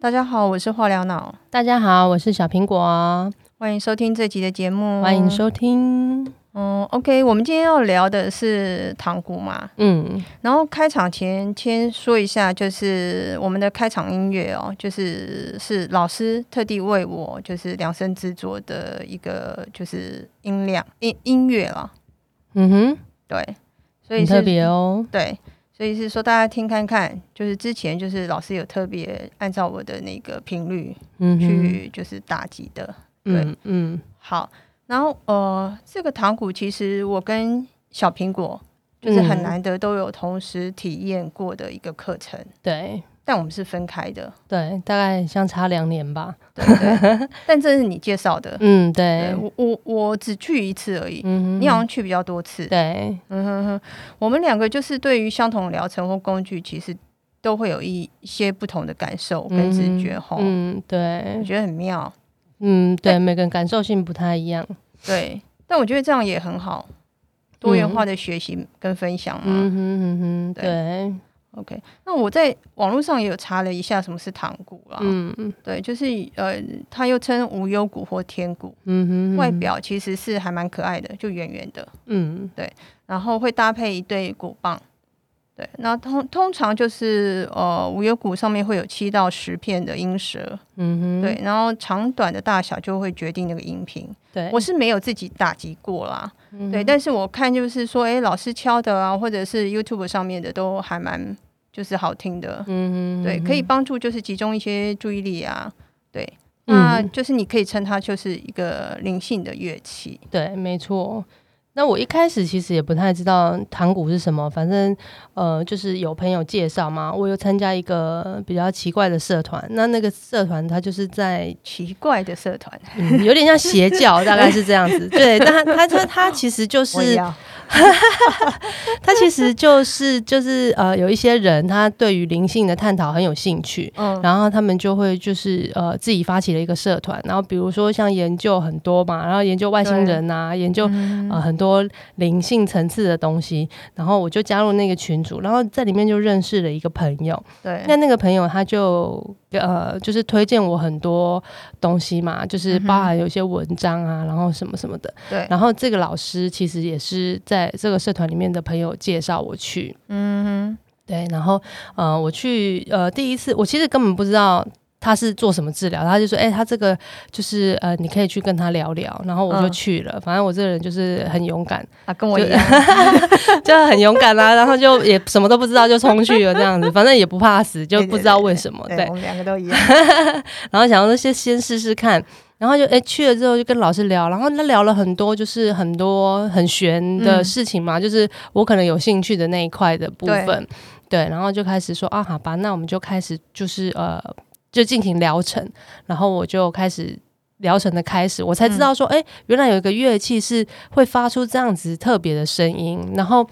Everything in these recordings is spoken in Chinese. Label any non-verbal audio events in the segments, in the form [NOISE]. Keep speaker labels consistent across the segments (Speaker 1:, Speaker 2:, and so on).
Speaker 1: 大家好，我是化疗脑，
Speaker 2: 大家好，我是小苹果，
Speaker 1: 欢迎收听这集的节目。
Speaker 2: 欢迎收听。
Speaker 1: 嗯，OK，我们今天要聊的是糖果嘛，嗯，然后开场前先说一下，就是我们的开场音乐哦，就是是老师特地为我就是量身制作的一个就是音量音音乐了。嗯哼，对，
Speaker 2: 所以特别哦，
Speaker 1: 对。所以是说，大家听看看，就是之前就是老师有特别按照我的那个频率去就是打击的，对，嗯，好，然后呃，这个糖果其实我跟小苹果就是很难得都有同时体验过的一个课程，
Speaker 2: 对。
Speaker 1: 但我们是分开的，
Speaker 2: 对，大概相差两年吧。
Speaker 1: 对，[LAUGHS] 但这是你介绍的，[LAUGHS]
Speaker 2: 嗯，对，
Speaker 1: 我我我只去一次而已，嗯你好像去比较多次，
Speaker 2: 对，嗯
Speaker 1: 哼哼，我们两个就是对于相同疗程或工具，其实都会有一些不同的感受跟直觉，哈，
Speaker 2: 嗯，对，
Speaker 1: 我觉得很妙，
Speaker 2: 嗯，对，每个人感受性不太一样，
Speaker 1: 对，但我觉得这样也很好，多元化的学习跟分享嘛，嗯哼哼哼，
Speaker 2: 对。
Speaker 1: OK，那我在网络上也有查了一下什么是糖谷啦，嗯嗯，对，就是呃，它又称无忧谷或天谷，嗯哼，外表其实是还蛮可爱的，就圆圆的，嗯，对，然后会搭配一对鼓棒，对，那通通常就是呃无忧谷上面会有七到十片的音舌，嗯哼，对，然后长短的大小就会决定那个音频，
Speaker 2: 对，
Speaker 1: 我是没有自己打击过啦，对，但是我看就是说，哎，老师敲的啊，或者是 YouTube 上面的都还蛮。就是好听的，嗯对，可以帮助就是集中一些注意力啊，对，那就是你可以称它就是一个灵性的乐器，
Speaker 2: 对，没错。那我一开始其实也不太知道弹鼓是什么，反正呃，就是有朋友介绍嘛，我又参加一个比较奇怪的社团，那那个社团它就是在
Speaker 1: 奇怪的社团，
Speaker 2: 有点像邪教，大概是这样子，[LAUGHS] 对，但他他他其实就是。他其实就是就是呃，有一些人他对于灵性的探讨很有兴趣，嗯，然后他们就会就是呃自己发起了一个社团，然后比如说像研究很多嘛，然后研究外星人啊，研究呃很多灵性层次的东西，然后我就加入那个群组，然后在里面就认识了一个朋友，
Speaker 1: 对，
Speaker 2: 那那个朋友他就。呃，就是推荐我很多东西嘛，就是包含有一些文章啊，然后什么什么的。
Speaker 1: 对。
Speaker 2: 然后这个老师其实也是在这个社团里面的朋友介绍我去。嗯哼。对，然后呃，我去呃第一次，我其实根本不知道。他是做什么治疗？他就说：“哎，他这个就是呃，你可以去跟他聊聊。”然后我就去了。反正我这个人就是很勇敢
Speaker 1: 啊，跟我一样，[LAUGHS]
Speaker 2: 就很勇敢啊。然后就也什么都不知道就冲去了，这样子，[LAUGHS] 反正也不怕死，就不知道为什么。
Speaker 1: 对，我们两个都一样。[LAUGHS]
Speaker 2: 然后想说先先试试看，然后就哎去了之后就跟老师聊，然后他聊了很多，就是很多很玄的事情嘛，就是我可能有兴趣的那一块的部分。对，然后就开始说啊，好吧，那我们就开始就是呃。就进行疗程，然后我就开始疗程的开始，我才知道说，哎，原来有一个乐器是会发出这样子特别的声音，然后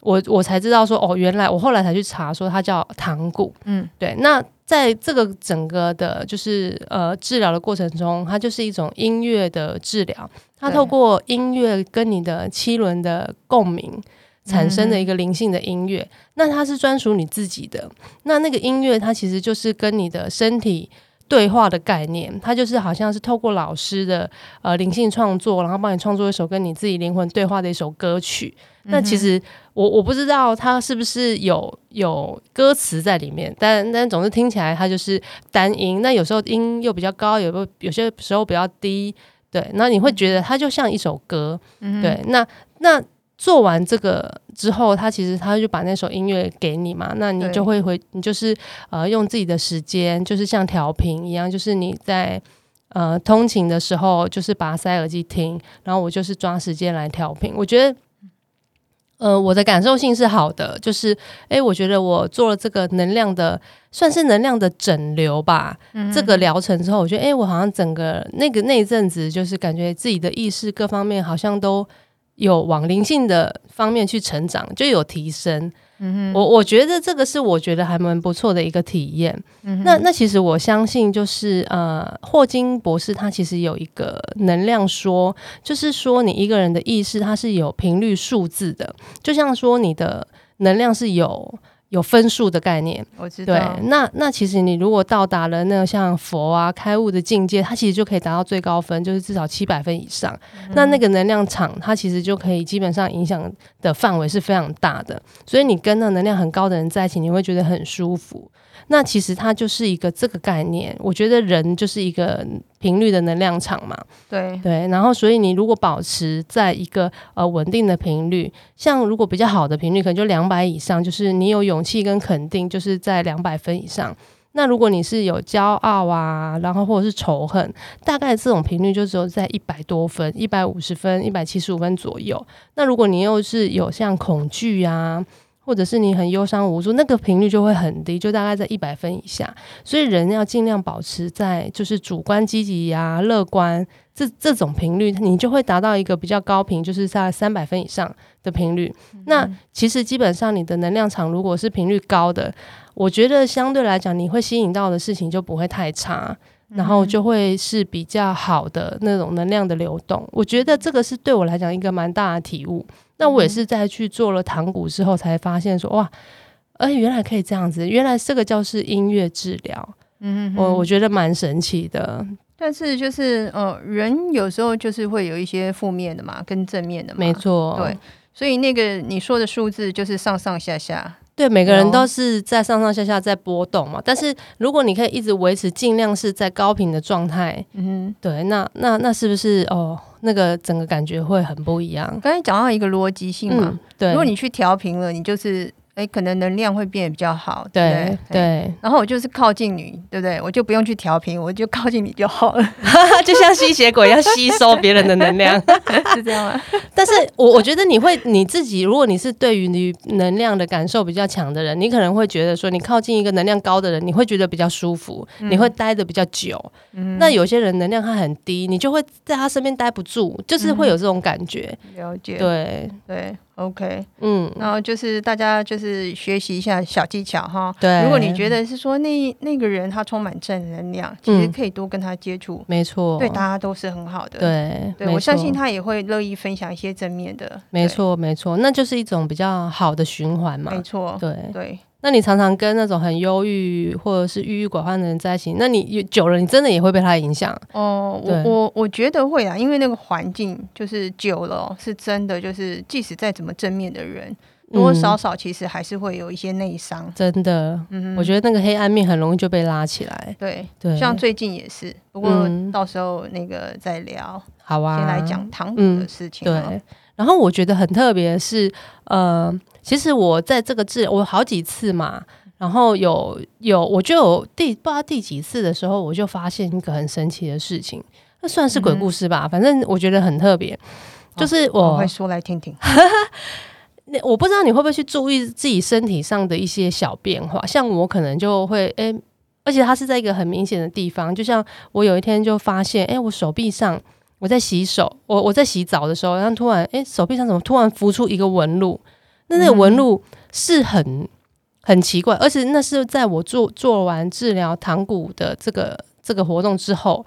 Speaker 2: 我我才知道说，哦，原来我后来才去查说它叫糖鼓，嗯，对。那在这个整个的，就是呃治疗的过程中，它就是一种音乐的治疗，它透过音乐跟你的七轮的共鸣。产生的一个灵性的音乐，那它是专属你自己的。那那个音乐，它其实就是跟你的身体对话的概念。它就是好像是透过老师的呃灵性创作，然后帮你创作一首跟你自己灵魂对话的一首歌曲。那其实我我不知道它是不是有有歌词在里面，但但总是听起来它就是单音。那有时候音又比较高，有个有些时候比较低。对，那你会觉得它就像一首歌。对，那那。做完这个之后，他其实他就把那首音乐给你嘛，那你就会回，你就是呃用自己的时间，就是像调频一样，就是你在呃通勤的时候，就是把塞耳机听，然后我就是抓时间来调频。我觉得，呃，我的感受性是好的，就是哎，我觉得我做了这个能量的，算是能量的整流吧。这个疗程之后，我觉得哎，我好像整个那个那一阵子，就是感觉自己的意识各方面好像都。有往灵性的方面去成长，就有提升。嗯哼，我我觉得这个是我觉得还蛮不错的一个体验。嗯那那其实我相信，就是呃，霍金博士他其实有一个能量说，就是说你一个人的意识它是有频率数字的，就像说你的能量是有有分数的概念，
Speaker 1: 我知道。
Speaker 2: 对，那那其实你如果到达了那个像佛啊开悟的境界，它其实就可以达到最高分，就是至少七百分以上。那那个能量场，它其实就可以基本上影响的范围是非常大的。所以你跟那能量很高的人在一起，你会觉得很舒服。那其实它就是一个这个概念，我觉得人就是一个频率的能量场嘛。
Speaker 1: 对
Speaker 2: 对，然后所以你如果保持在一个呃稳定的频率，像如果比较好的频率，可能就两百以上，就是你有勇气跟肯定，就是在两百分以上。那如果你是有骄傲啊，然后或者是仇恨，大概这种频率就只有在一百多分、一百五十分、一百七十五分左右。那如果你又是有像恐惧啊。或者是你很忧伤无助，那个频率就会很低，就大概在一百分以下。所以人要尽量保持在就是主观积极呀、乐观这这种频率，你就会达到一个比较高频，就是在三百分以上的频率。那其实基本上你的能量场如果是频率高的，我觉得相对来讲你会吸引到的事情就不会太差，然后就会是比较好的那种能量的流动。我觉得这个是对我来讲一个蛮大的体悟。那我也是在去做了糖骨之后，才发现说哇，哎，原来可以这样子，原来这个叫是音乐治疗，嗯，我我觉得蛮神奇的。
Speaker 1: 但是就是呃，人有时候就是会有一些负面的嘛，跟正面的嘛，
Speaker 2: 没错，
Speaker 1: 对，所以那个你说的数字就是上上下下。
Speaker 2: 对，每个人都是在上上下下在波动嘛。但是如果你可以一直维持，尽量是在高频的状态，嗯，对，那那那是不是哦，那个整个感觉会很不一样？
Speaker 1: 刚才讲到一个逻辑性嘛，
Speaker 2: 对，
Speaker 1: 如果你去调频了，你就是。哎，可能能量会变得比较好，
Speaker 2: 对对。
Speaker 1: 然后我就是靠近你，对不对？我就不用去调频，我就靠近你就好了，[LAUGHS]
Speaker 2: 就像吸血鬼要吸收别人的能量，[LAUGHS]
Speaker 1: 是这样吗？[LAUGHS]
Speaker 2: 但是我我觉得你会你自己，如果你是对于你能量的感受比较强的人，你可能会觉得说，你靠近一个能量高的人，你会觉得比较舒服，你会待的比较久。那有些人能量他很低，你就会在他身边待不住，就是会有这种感觉。
Speaker 1: 了解，
Speaker 2: 对
Speaker 1: 对。OK，嗯，然后就是大家就是学习一下小技巧哈。
Speaker 2: 对，
Speaker 1: 如果你觉得是说那那个人他充满正能量，其实可以多跟他接触，
Speaker 2: 没错，
Speaker 1: 对大家都是很好的。
Speaker 2: 对，
Speaker 1: 对我相信他也会乐意分享一些正面的。
Speaker 2: 没错，没错，那就是一种比较好的循环嘛。
Speaker 1: 没错，
Speaker 2: 对
Speaker 1: 对。
Speaker 2: 那你常常跟那种很忧郁或者是郁郁寡欢的人在一起，那你久了，你真的也会被他影响
Speaker 1: 哦。我我我觉得会啊，因为那个环境就是久了，是真的，就是即使再怎么正面的人，多多少少其实还是会有一些内伤。
Speaker 2: 真的，嗯，我觉得那个黑暗面很容易就被拉起来。
Speaker 1: 对对，像最近也是，不过到时候那个再聊。
Speaker 2: 好啊，
Speaker 1: 先来讲糖果的事情。
Speaker 2: 对，然后我觉得很特别的是，呃。其实我在这个治我好几次嘛，然后有有我就有第不知道第几次的时候，我就发现一个很神奇的事情，那算是鬼故事吧，反正我觉得很特别，就是我
Speaker 1: 会说来听听。[LAUGHS]
Speaker 2: 那我不知道你会不会去注意自己身体上的一些小变化，像我可能就会哎，而且它是在一个很明显的地方，就像我有一天就发现，哎，我手臂上我在洗手，我我在洗澡的时候，然后突然哎，手臂上怎么突然浮出一个纹路？那那个纹路是很很奇怪，而且那是在我做做完治疗糖骨的这个这个活动之后，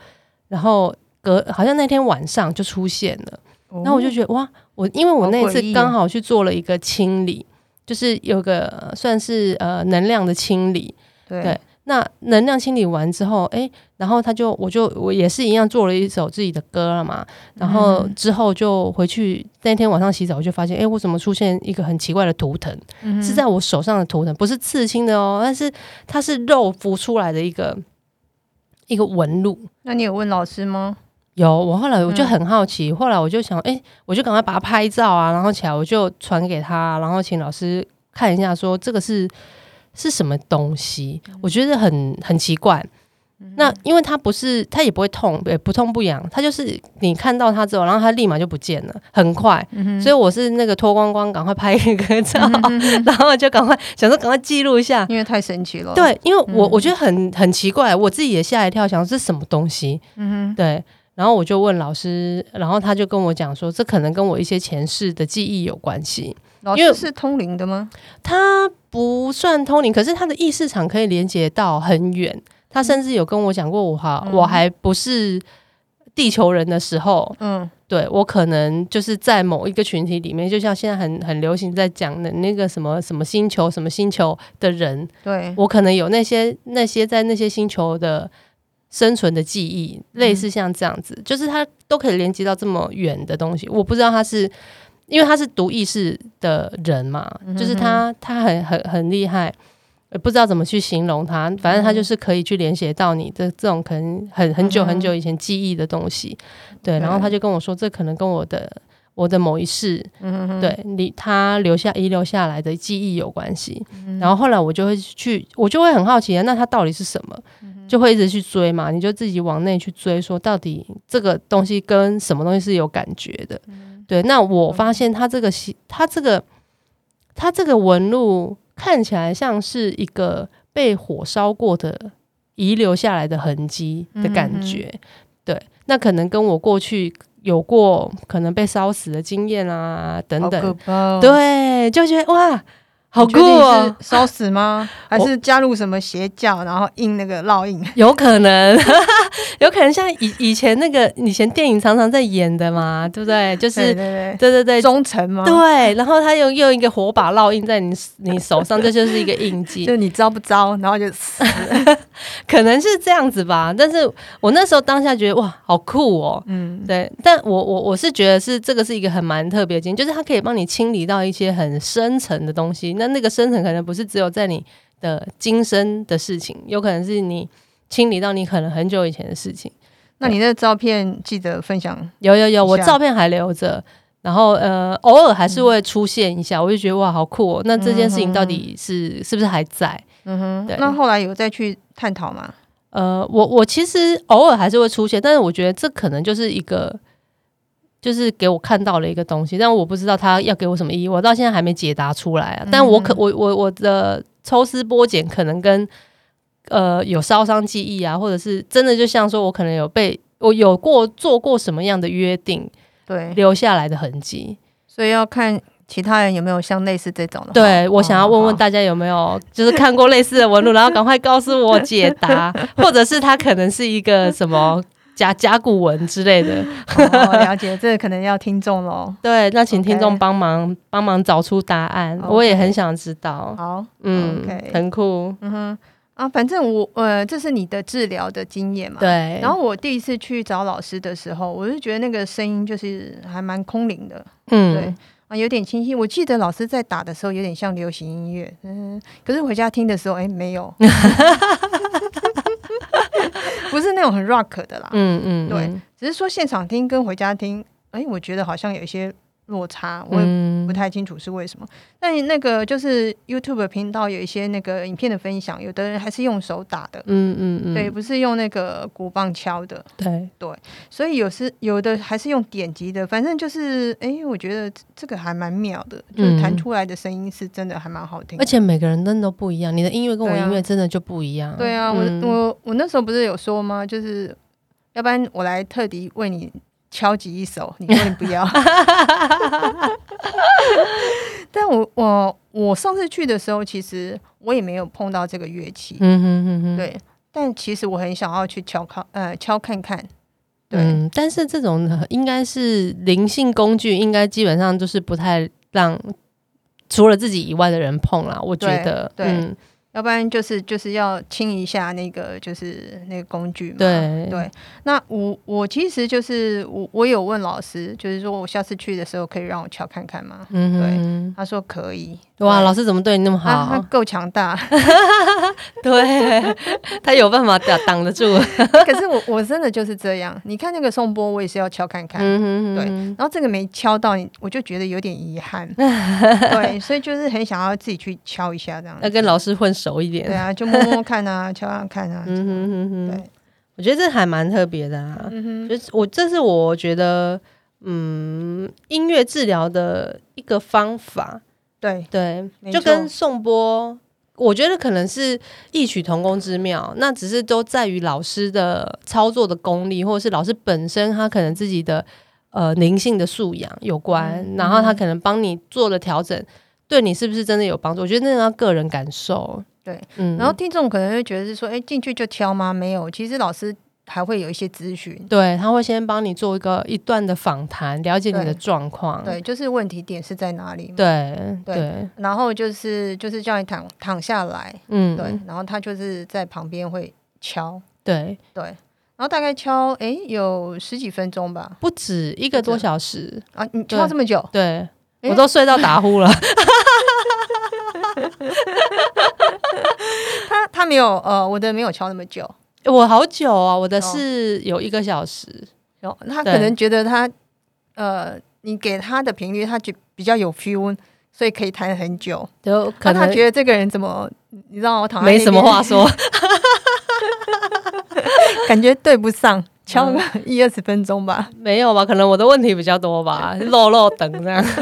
Speaker 2: 然后隔好像那天晚上就出现了，然后我就觉得哇，我因为我那次刚好去做了一个清理，就是有个算是呃能量的清理，对。那能量清理完之后，哎，然后他就，我就我也是一样做了一首自己的歌了嘛。然后之后就回去那天晚上洗澡，我就发现，哎，我怎么出现一个很奇怪的图腾？是在我手上的图腾，不是刺青的哦，但是它是肉浮出来的一个一个纹路。
Speaker 1: 那你有问老师吗？
Speaker 2: 有，我后来我就很好奇，后来我就想，哎，我就赶快把它拍照啊，然后起来我就传给他，然后请老师看一下，说这个是。是什么东西？我觉得很很奇怪。那因为它不是，它也不会痛，也不痛不痒，它就是你看到它之后，然后它立马就不见了，很快。所以我是那个脱光光，赶快拍一个照，然后就赶快想说赶快记录一下，
Speaker 1: 因为太神奇了。
Speaker 2: 对，因为我我觉得很很奇怪，我自己也吓一跳，想这是什么东西？嗯，对。然后我就问老师，然后他就跟我讲说，这可能跟我一些前世的记忆有关系。
Speaker 1: 老师是通灵的吗？
Speaker 2: 他不算通灵，可是他的意识场可以连接到很远。他甚至有跟我讲过，我哈我还不是地球人的时候，嗯，对我可能就是在某一个群体里面，就像现在很很流行在讲的那个什么什么星球什么星球的人，
Speaker 1: 对
Speaker 2: 我可能有那些那些在那些星球的生存的记忆，类似像这样子，就是它都可以连接到这么远的东西。我不知道他是因为他是读意识的人嘛，就是他他很很很厉害。不知道怎么去形容他，反正他就是可以去连接到你的这种可能很很久很久以前记忆的东西，对。然后他就跟我说，这可能跟我的我的某一世，对你他留下遗留下来的记忆有关系。然后后来我就会去，我就会很好奇啊，那他到底是什么？就会一直去追嘛，你就自己往内去追，说到底这个东西跟什么东西是有感觉的？对。那我发现它这个它这个它这个纹路。看起来像是一个被火烧过的遗留下来的痕迹的感觉，对，那可能跟我过去有过可能被烧死的经验啊等等，对，就觉得哇。好酷哦！
Speaker 1: 烧死吗？[LAUGHS] 还是加入什么邪教，然后印那个烙印？
Speaker 2: 有可能，有可能像以以前那个以前电影常常在演的嘛，对不对？就是对对对，
Speaker 1: 忠诚吗？
Speaker 2: 对，然后他用用一个火把烙印在你你手上，这就是一个印记。
Speaker 1: 就你招不招，然后就死，[LAUGHS]
Speaker 2: 可能是这样子吧。但是我那时候当下觉得哇，好酷哦。嗯，对。但我我我是觉得是这个是一个很蛮特别的，就是它可以帮你清理到一些很深层的东西。那那个深层可能不是只有在你的今生的事情，有可能是你清理到你可能很久以前的事情。
Speaker 1: 那你那照片记得分享？
Speaker 2: 有有有，我照片还留着，然后呃，偶尔还是会出现一下，我就觉得哇，好酷哦！那这件事情到底是是不是还在？嗯
Speaker 1: 哼，对。那后来有再去探讨吗？
Speaker 2: 呃，我我其实偶尔还是会出现，但是我觉得这可能就是一个。就是给我看到了一个东西，但我不知道他要给我什么意义，我到现在还没解答出来啊。但我可我我我的抽丝剥茧，可能跟呃有烧伤记忆啊，或者是真的就像说我可能有被我有过做过什么样的约定，
Speaker 1: 对
Speaker 2: 留下来的痕迹，
Speaker 1: 所以要看其他人有没有像类似这种的。
Speaker 2: 对我想要问问大家有没有就是看过类似的纹路，然后赶快告诉我解答，[LAUGHS] 或者是他可能是一个什么。甲甲骨文之类的，
Speaker 1: 了解，这个可能要听众喽。[LAUGHS]
Speaker 2: 对，那请听众帮忙帮忙找出答案，我也很想知道。
Speaker 1: 好，嗯
Speaker 2: 很酷。
Speaker 1: 嗯哼，啊，反正我呃，这是你的治疗的经验嘛？
Speaker 2: 对。
Speaker 1: 然后我第一次去找老师的时候，我就觉得那个声音就是还蛮空灵的。嗯，对啊，有点清晰。我记得老师在打的时候有点像流行音乐，嗯，可是回家听的时候，哎，没有。[LAUGHS] 那种很 rock 的啦，嗯嗯，对，只是说现场听跟回家听，哎，我觉得好像有一些。落差，我也不太清楚是为什么。但那个就是 YouTube 频道有一些那个影片的分享，有的人还是用手打的，嗯嗯嗯，对，不是用那个鼓棒敲的，
Speaker 2: 对
Speaker 1: 对。所以有时有的还是用点击的，反正就是，哎，我觉得这个还蛮妙的，就是弹出来的声音是真的还蛮好听。
Speaker 2: 而且每个人真的都不一样，你的音乐跟我音乐真的就不一样。
Speaker 1: 对啊，我我我那时候不是有说吗？就是要不然我来特地为你。敲击一首，你说你不要。[LAUGHS] 但我我我上次去的时候，其实我也没有碰到这个乐器。嗯哼哼哼。对，但其实我很想要去敲敲呃敲看看。对，
Speaker 2: 但是这种应该是灵性工具，应该基本上就是不太让除了自己以外的人碰啦。我觉得，
Speaker 1: 对。要不然就是就是要清一下那个就是那个工具嘛。
Speaker 2: 对
Speaker 1: 对，那我我其实就是我我有问老师，就是说我下次去的时候可以让我敲看看吗？嗯对，他说可以。
Speaker 2: 哇，老师怎么对你那么好？
Speaker 1: 他够强大。[LAUGHS]
Speaker 2: 对，他有办法挡挡得住。[LAUGHS]
Speaker 1: 可是我我真的就是这样。你看那个宋波，我也是要敲看看。嗯对，然后这个没敲到你，我就觉得有点遗憾。[LAUGHS] 对，所以就是很想要自己去敲一下这样。
Speaker 2: 要跟老师混熟一点。
Speaker 1: 对啊，就摸摸看啊，[LAUGHS] 敲敲看啊。嗯哼哼
Speaker 2: 哼。对，我觉得这还蛮特别的啊。嗯哼。就是我这是我觉得嗯音乐治疗的一个方法。
Speaker 1: 对
Speaker 2: 对，就跟颂钵，我觉得可能是异曲同工之妙。那只是都在于老师的操作的功力，或者是老师本身他可能自己的呃灵性的素养有关。然后他可能帮你做了调整，对你是不是真的有帮助？我觉得那要个人感受。
Speaker 1: 对，嗯。然后听众可能会觉得是说，哎，进去就敲吗？没有，其实老师还会有一些咨询，
Speaker 2: 对他会先帮你做一个一段的访谈，了解你的状况，
Speaker 1: 对，就是问题点是在哪里，
Speaker 2: 对对，
Speaker 1: 然后就是就是叫你躺躺下来，嗯，对，然后他就是在旁边会敲，
Speaker 2: 对。
Speaker 1: 对，然后大概敲哎有十几分钟吧，
Speaker 2: 不止一个多小时。
Speaker 1: 啊，你敲这么久，
Speaker 2: 对我都睡到打呼了。[LAUGHS]
Speaker 1: 他他没有呃，我的没有敲那么久，
Speaker 2: 我好久啊，我的是有一个小时。
Speaker 1: 哦，他可能觉得他呃，你给他的频率，他觉比较有 feel，所以可以弹很久。
Speaker 2: 就可
Speaker 1: 能他觉得这个人怎么，你知道我躺
Speaker 2: 没什么话说，[LAUGHS]
Speaker 1: 感觉对不上，敲个一二十分钟吧。
Speaker 2: 没有吧？可能我的问题比较多吧，[LAUGHS] 漏漏等这样。[LAUGHS]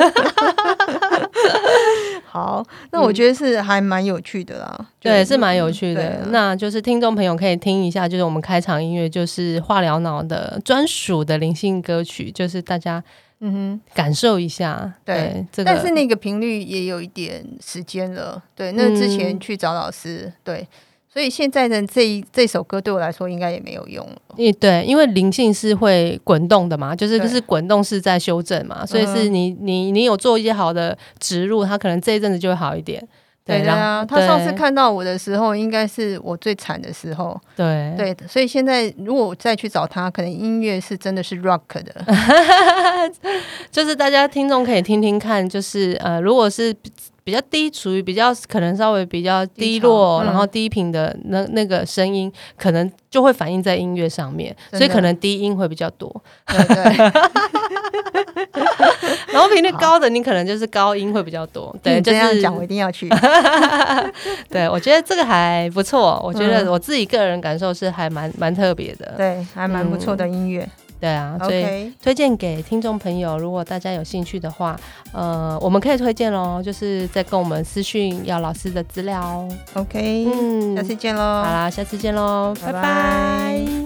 Speaker 1: 好，那我觉得是还蛮有趣的啦。
Speaker 2: 对，是蛮有趣的。那就是听众朋友可以听一下，就是我们开场音乐，就是化疗脑的专属的灵性歌曲，就是大家嗯哼感受一下。对，这
Speaker 1: 个但是那个频率也有一点时间了。对，那之前去找老师，对。所以现在的这一这首歌对我来说应该也没有用了。
Speaker 2: 嗯，对，因为灵性是会滚动的嘛，就是就是滚动是在修正嘛，所以是你你你有做一些好的植入，它可能这一阵子就会好一点。
Speaker 1: 对啊，他上次看到我的时候，应该是我最惨的时候。
Speaker 2: 对
Speaker 1: 对，所以现在如果我再去找他，可能音乐是真的是 rock 的，[LAUGHS]
Speaker 2: 就是大家听众可以听听看，就是呃，如果是。比较低，属于比较可能稍微比较低落，然后低频的那那个声音，可能就会反映在音乐上面，所以可能低音会比较多。
Speaker 1: 对，[LAUGHS]
Speaker 2: 然后频率高的，你可能就是高音会比较多。对，
Speaker 1: 这样讲我一定要去。[LAUGHS] [LAUGHS]
Speaker 2: 对，我觉得这个还不错，我觉得我自己个人感受是还蛮蛮特别的。
Speaker 1: 对，还蛮不错的音乐。
Speaker 2: 对啊，所以推荐给听众朋友，如果大家有兴趣的话，呃，我们可以推荐喽，就是在跟我们私讯要老师的资料。
Speaker 1: OK，嗯，下次见喽。
Speaker 2: 好啦，下次见喽，拜拜。